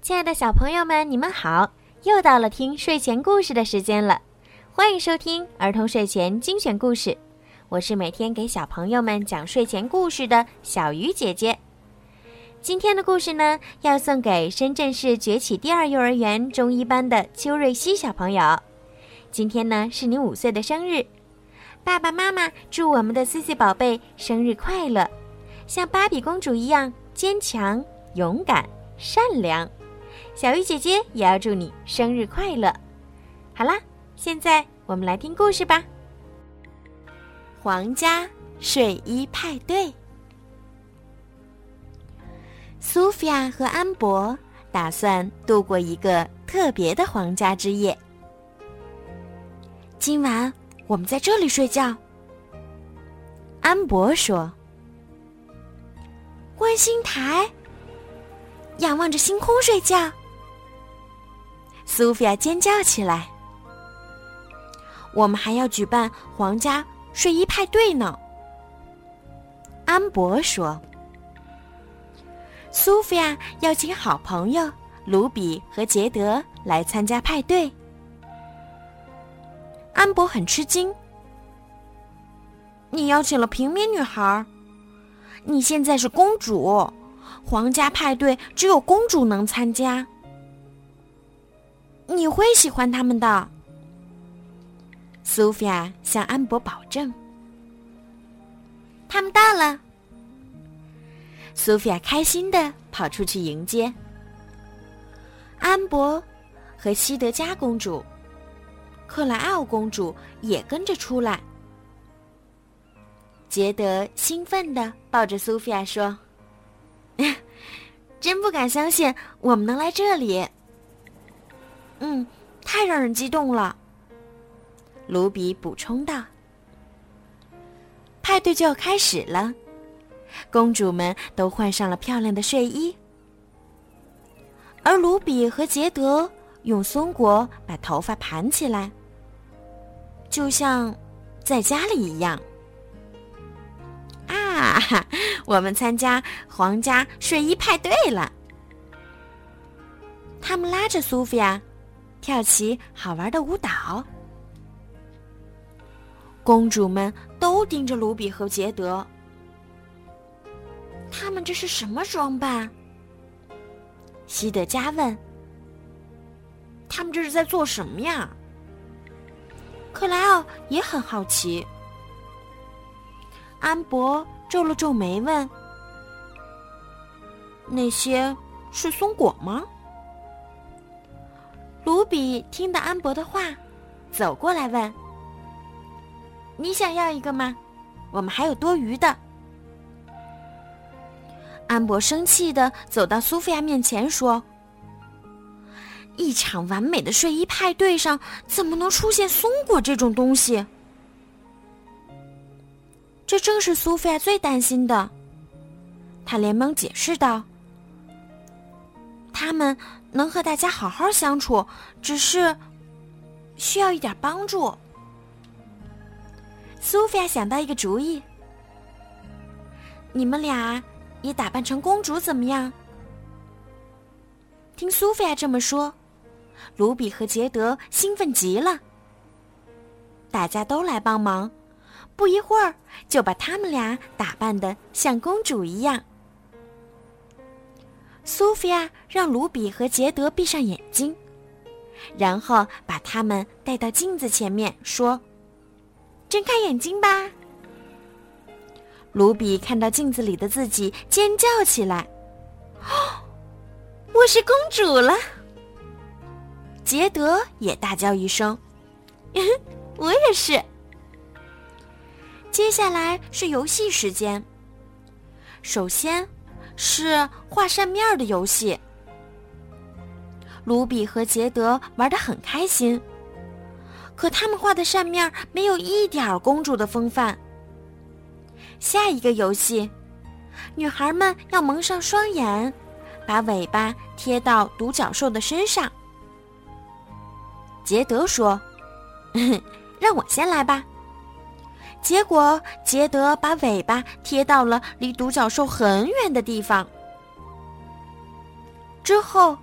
亲爱的小朋友们，你们好！又到了听睡前故事的时间了，欢迎收听儿童睡前精选故事。我是每天给小朋友们讲睡前故事的小鱼姐姐。今天的故事呢，要送给深圳市崛起第二幼儿园中一班的邱瑞希小朋友。今天呢，是你五岁的生日，爸爸妈妈祝我们的 C C 宝贝生日快乐，像芭比公主一样坚强、勇敢、善良。小鱼姐姐也要祝你生日快乐。好啦，现在我们来听故事吧。皇家睡衣派对。苏菲亚和安博打算度过一个特别的皇家之夜。今晚我们在这里睡觉。安博说：“观星台，仰望着星空睡觉。”苏菲亚尖叫起来：“我们还要举办皇家睡衣派对呢！”安博说：“苏菲亚邀请好朋友卢比和杰德来参加派对。”安博很吃惊：“你邀请了平民女孩？你现在是公主，皇家派对只有公主能参加。你会喜欢他们的。”苏菲亚向安博保证。他们到了，苏菲亚开心的跑出去迎接安博和西德加公主。克莱奥公主也跟着出来。杰德兴奋的抱着苏菲亚说：“真不敢相信我们能来这里。”“嗯，太让人激动了。”卢比补充道。“派对就要开始了，公主们都换上了漂亮的睡衣，而卢比和杰德用松果把头发盘起来。”就像在家里一样啊！我们参加皇家睡衣派对了。他们拉着苏菲亚跳起好玩的舞蹈。公主们都盯着卢比和杰德。他们这是什么装扮？西德加问。他们这是在做什么呀？克莱奥也很好奇。安博皱了皱眉问：“那些是松果吗？”卢比听到安博的话，走过来问：“你想要一个吗？我们还有多余的。”安博生气的走到苏菲亚面前说。一场完美的睡衣派对上，怎么能出现松果这种东西？这正是苏菲亚最担心的。他连忙解释道：“他们能和大家好好相处，只是需要一点帮助。”苏菲亚想到一个主意：“你们俩也打扮成公主怎么样？”听苏菲亚这么说。卢比和杰德兴奋极了，大家都来帮忙，不一会儿就把他们俩打扮的像公主一样。苏菲亚让卢比和杰德闭上眼睛，然后把他们带到镜子前面，说：“睁开眼睛吧。”卢比看到镜子里的自己，尖叫起来：“哦，我是公主了！”杰德也大叫一声：“我也是。”接下来是游戏时间。首先是画扇面的游戏。卢比和杰德玩的很开心，可他们画的扇面没有一点公主的风范。下一个游戏，女孩们要蒙上双眼，把尾巴贴到独角兽的身上。杰德说：“让我先来吧。”结果杰德把尾巴贴到了离独角兽很远的地方。之后，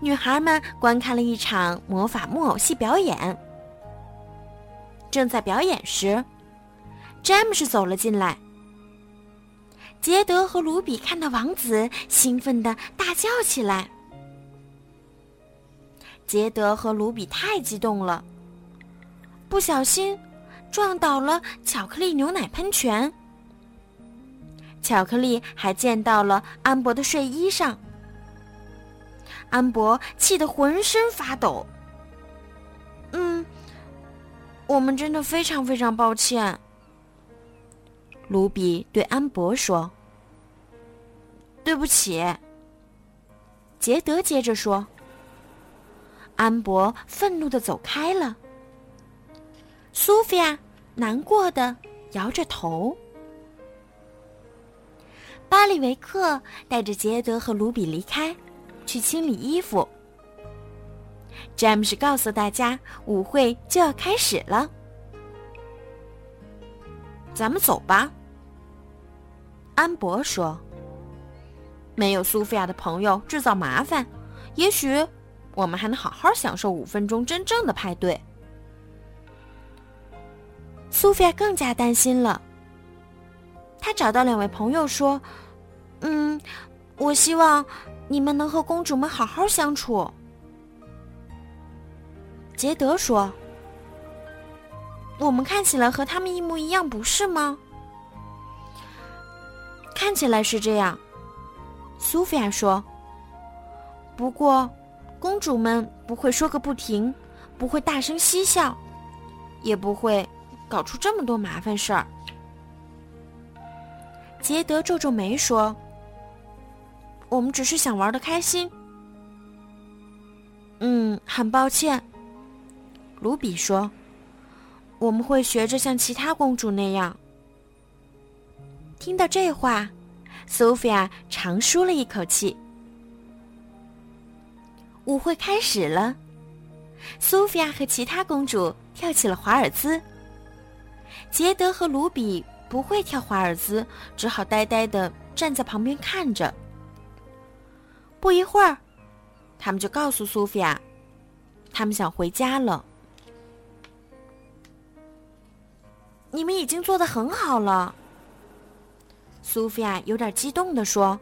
女孩们观看了一场魔法木偶戏表演。正在表演时，詹姆斯走了进来。杰德和卢比看到王子，兴奋的大叫起来。杰德和卢比太激动了，不小心撞倒了巧克力牛奶喷泉。巧克力还溅到了安博的睡衣上。安博气得浑身发抖。嗯，我们真的非常非常抱歉。卢比对安博说：“对不起。”杰德接着说。安博愤怒的走开了。苏菲亚难过的摇着头。巴里维克带着杰德和卢比离开，去清理衣服。詹姆斯告诉大家，舞会就要开始了，咱们走吧。安博说：“没有苏菲亚的朋友制造麻烦，也许我们还能好好享受五分钟真正的派对。”苏菲亚更加担心了。他找到两位朋友说：“嗯，我希望你们能和公主们好好相处。”杰德说：“我们看起来和他们一模一样，不是吗？”看起来是这样，苏菲亚说。不过，公主们不会说个不停，不会大声嬉笑，也不会搞出这么多麻烦事儿。杰德皱皱眉说：“我们只是想玩的开心。”嗯，很抱歉。卢比说：“我们会学着像其他公主那样。”听到这话，苏菲亚长舒了一口气。舞会开始了，苏菲亚和其他公主跳起了华尔兹。杰德和卢比。不会跳华尔兹，只好呆呆的站在旁边看着。不一会儿，他们就告诉苏菲亚，他们想回家了。你们已经做的很好了，苏菲亚有点激动的说，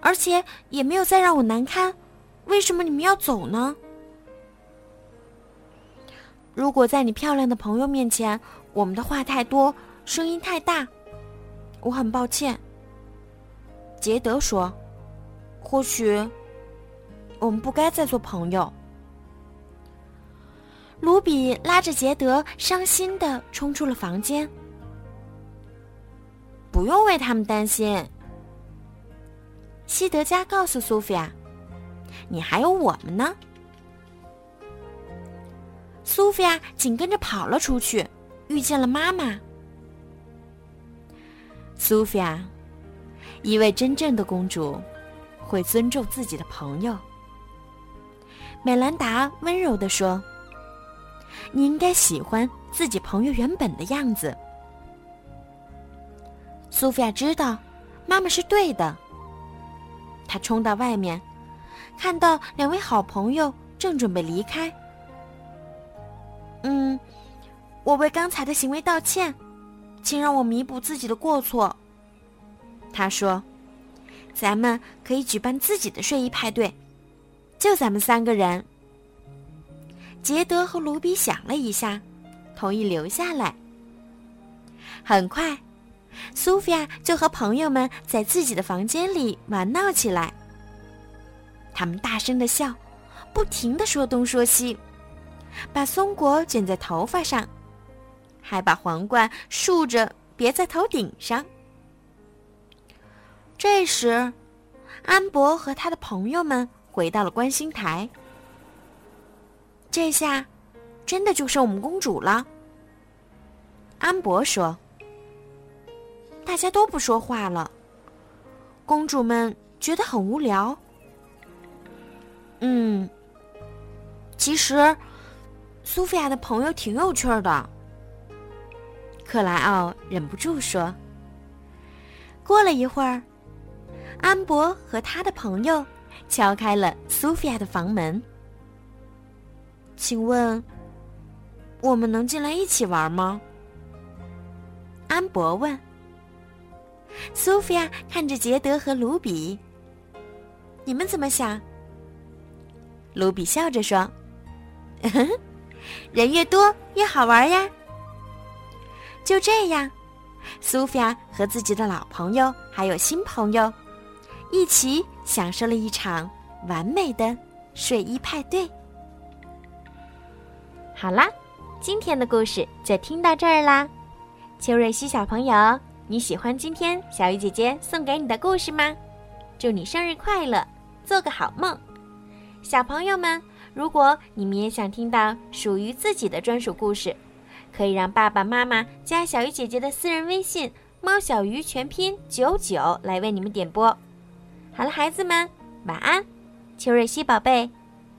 而且也没有再让我难堪。为什么你们要走呢？如果在你漂亮的朋友面前，我们的话太多。声音太大，我很抱歉。杰德说：“或许我们不该再做朋友。”卢比拉着杰德，伤心的冲出了房间。不用为他们担心，西德加告诉苏菲亚：“你还有我们呢。”苏菲亚紧跟着跑了出去，遇见了妈妈。苏菲亚，一位真正的公主，会尊重自己的朋友。美兰达温柔地说：“你应该喜欢自己朋友原本的样子。”苏菲亚知道，妈妈是对的。她冲到外面，看到两位好朋友正准备离开。嗯，我为刚才的行为道歉。请让我弥补自己的过错。他说：“咱们可以举办自己的睡衣派对，就咱们三个人。”杰德和卢比想了一下，同意留下来。很快，苏菲亚就和朋友们在自己的房间里玩闹起来。他们大声的笑，不停的说东说西，把松果卷在头发上。还把皇冠竖着别在头顶上。这时，安博和他的朋友们回到了观星台。这下，真的就剩我们公主了。安博说：“大家都不说话了，公主们觉得很无聊。”嗯，其实，苏菲亚的朋友挺有趣的。克莱奥忍不住说：“过了一会儿，安博和他的朋友敲开了苏菲亚的房门。请问，我们能进来一起玩吗？安博问。苏菲亚看着杰德和卢比：“你们怎么想？”卢比笑着说：“ 人越多越好玩呀。”就这样，苏菲亚和自己的老朋友还有新朋友一起享受了一场完美的睡衣派对。好啦，今天的故事就听到这儿啦。邱瑞希小朋友，你喜欢今天小鱼姐姐送给你的故事吗？祝你生日快乐，做个好梦。小朋友们，如果你们也想听到属于自己的专属故事，可以让爸爸妈妈加小鱼姐姐的私人微信“猫小鱼”全拼九九来为你们点播。好了，孩子们，晚安。邱瑞希宝贝，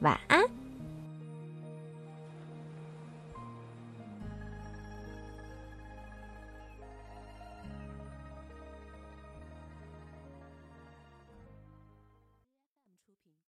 晚安。